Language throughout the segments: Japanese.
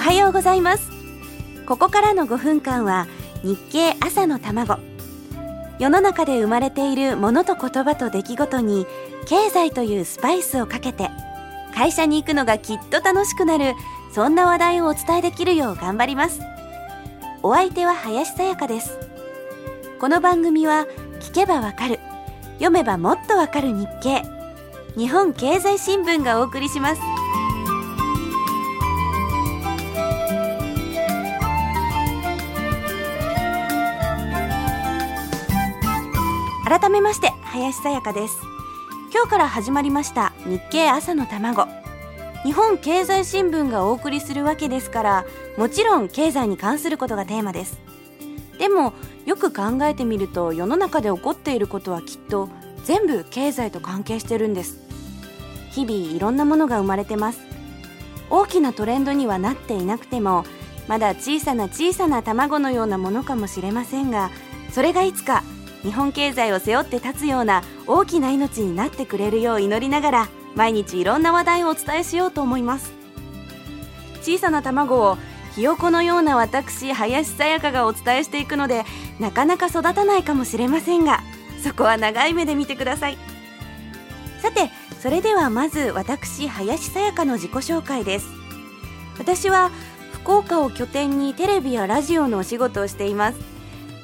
はようございます。ここからの5分間は日経朝の卵。世の中で生まれているものと言葉と出来事に経済というスパイスをかけて会社に行くのがきっと楽しくなるそんな話題をお伝えできるよう頑張ります。お相手は林さやかです。この番組は聞けばわかる読めばもっとわかる日経日本経済新聞がお送りします。改めまして林さやかです。今日から始まりました日経朝の卵。日本経済新聞がお送りするわけですからもちろん経済に関することがテーマです。でもよく考えてみると世の中で起こっていることはきっと全部経済と関係してるんです。日々いろんなものが生まれてます。大きなトレンドにはなっていなくてもまだ小さな小さな卵のようなものかもしれませんがそれがいつか日本経済を背負って立つような大きな命になってくれるよう祈りながら毎日いろんな話題をお伝えしようと思います。小さな卵をひよこのような私林さやかがお伝えしていくのでなかなか育たないかもしれませんがそこは長い目で見てください。さてそれではまず私林さやかの自己紹介です。私は福岡を拠点にテレビやラジオのお仕事をしています。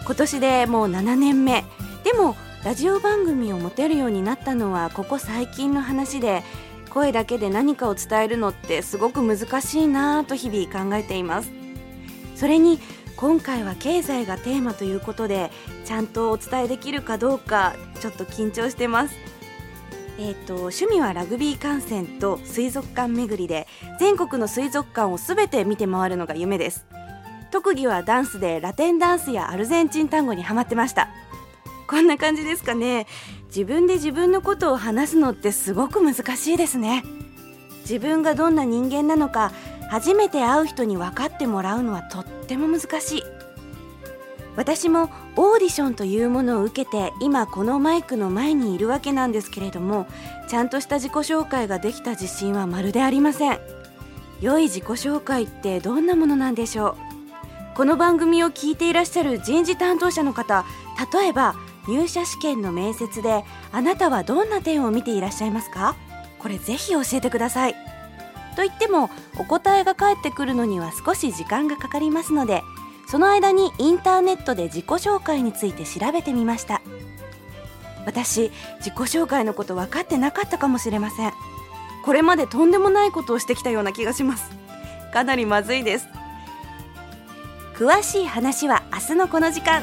今年でもう7年目。でもラジオ番組を持てるようになったのはここ最近の話で声だけで何かを伝えるのってすごく難しいなぁと日々考えています。それに今回は経済がテーマということでちゃんとお伝えできるかどうかちょっと緊張してます。えーと、趣味はラグビー観戦と水族館巡りで全国の水族館をすべて見て回るのが夢です。特技はダンスでラテンダンスやアルゼンチン単語にハマってました。こんな感じですかね。自分で自分のことを話すのってすごく難しいですね。自分がどんな人間なのか初めて会う人に分かってもらうのはとっても難しい。私もオーディションというものを受けて今このマイクの前にいるわけなんですけれどもちゃんとした自己紹介ができた自信はまるでありません良い自己紹介ってどんなものなんでしょうこの番組を聞いていらっしゃる人事担当者の方例えば入社試験の面接であなたはどんな点を見ていらっしゃいますか？これぜひ教えてください。と言ってもお答えが返ってくるのには少し時間がかかりますのでその間にインターネットで自己紹介について調べてみました。私自己紹介のこと分かってなかったかもしれません。これまでとんでもないことをしてきたような気がします。かなりまずいです。詳しい話は明日のこの時間。